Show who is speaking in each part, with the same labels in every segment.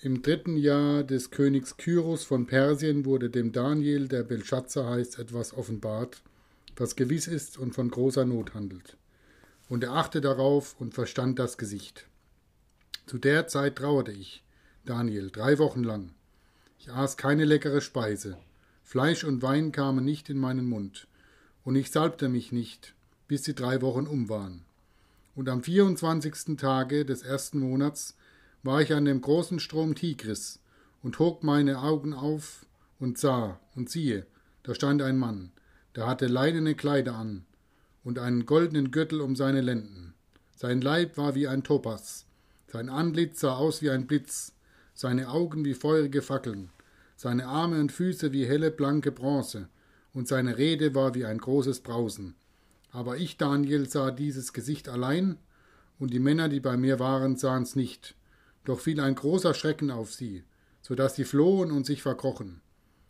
Speaker 1: Im dritten Jahr des Königs Kyros von Persien wurde dem Daniel, der Belshazzar heißt, etwas offenbart, was gewiss ist und von großer Not handelt. Und er achte darauf und verstand das Gesicht. Zu der Zeit trauerte ich, Daniel, drei Wochen lang. Ich aß keine leckere Speise. Fleisch und Wein kamen nicht in meinen Mund. Und ich salbte mich nicht, bis die drei Wochen um waren. Und am 24. Tage des ersten Monats war ich an dem großen Strom Tigris und hob meine Augen auf und sah, und siehe, da stand ein Mann, der hatte leinene Kleider an und einen goldenen Gürtel um seine Lenden. Sein Leib war wie ein Topas, sein Antlitz sah aus wie ein Blitz, seine Augen wie feurige Fackeln, seine Arme und Füße wie helle blanke Bronze, und seine Rede war wie ein großes Brausen. Aber ich, Daniel, sah dieses Gesicht allein, und die Männer, die bei mir waren, sahen's nicht, doch fiel ein großer Schrecken auf sie, so dass sie flohen und sich verkrochen.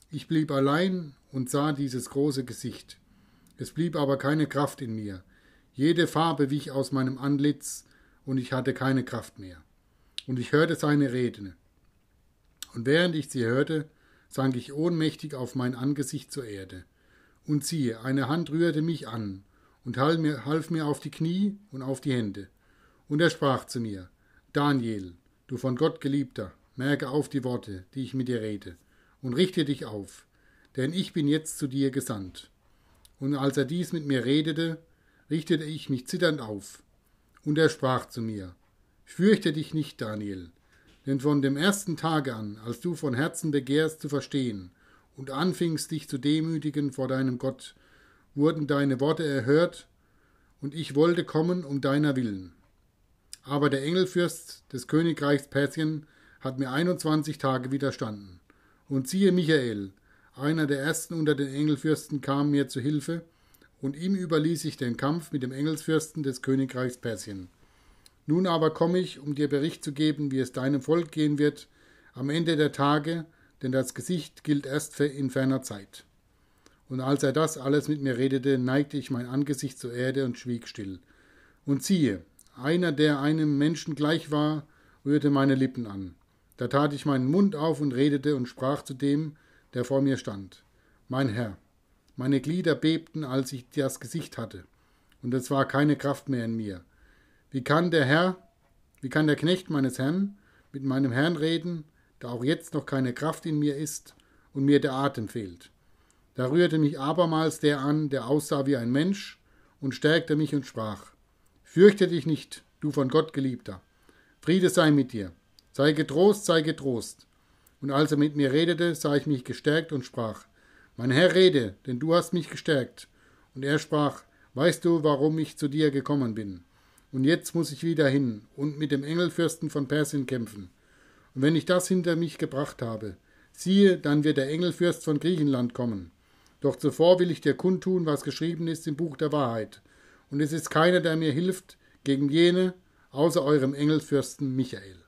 Speaker 1: Ich blieb allein und sah dieses große Gesicht. Es blieb aber keine Kraft in mir. Jede Farbe wich aus meinem Antlitz, und ich hatte keine Kraft mehr. Und ich hörte seine Rede. Und während ich sie hörte, sank ich ohnmächtig auf mein Angesicht zur Erde. Und siehe, eine Hand rührte mich an und half mir, half mir auf die Knie und auf die Hände. Und er sprach zu mir, Daniel, Du von Gott geliebter, merke auf die Worte, die ich mit dir rede, und richte dich auf, denn ich bin jetzt zu dir gesandt. Und als er dies mit mir redete, richtete ich mich zitternd auf. Und er sprach zu mir, Fürchte dich nicht, Daniel, denn von dem ersten Tage an, als du von Herzen begehrst zu verstehen und anfingst dich zu demütigen vor deinem Gott, wurden deine Worte erhört, und ich wollte kommen um deiner willen. Aber der Engelfürst des Königreichs Persien hat mir 21 Tage widerstanden. Und siehe Michael, einer der ersten unter den Engelfürsten, kam mir zu Hilfe, und ihm überließ ich den Kampf mit dem Engelsfürsten des Königreichs Persien. Nun aber komme ich, um dir Bericht zu geben, wie es deinem Volk gehen wird, am Ende der Tage, denn das Gesicht gilt erst in ferner Zeit. Und als er das alles mit mir redete, neigte ich mein Angesicht zur Erde und schwieg still. Und siehe, einer, der einem Menschen gleich war, rührte meine Lippen an. Da tat ich meinen Mund auf und redete und sprach zu dem, der vor mir stand. Mein Herr, meine Glieder bebten, als ich das Gesicht hatte, und es war keine Kraft mehr in mir. Wie kann der Herr, wie kann der Knecht meines Herrn mit meinem Herrn reden, da auch jetzt noch keine Kraft in mir ist und mir der Atem fehlt? Da rührte mich abermals der an, der aussah wie ein Mensch, und stärkte mich und sprach, Fürchte dich nicht, du von Gott geliebter. Friede sei mit dir. Sei getrost, sei getrost. Und als er mit mir redete, sah ich mich gestärkt und sprach, Mein Herr rede, denn du hast mich gestärkt. Und er sprach, Weißt du, warum ich zu dir gekommen bin? Und jetzt muss ich wieder hin und mit dem Engelfürsten von Persien kämpfen. Und wenn ich das hinter mich gebracht habe, siehe, dann wird der Engelfürst von Griechenland kommen. Doch zuvor will ich dir kundtun, was geschrieben ist im Buch der Wahrheit und es ist keiner, der mir hilft gegen jene, außer eurem Engelfürsten Michael.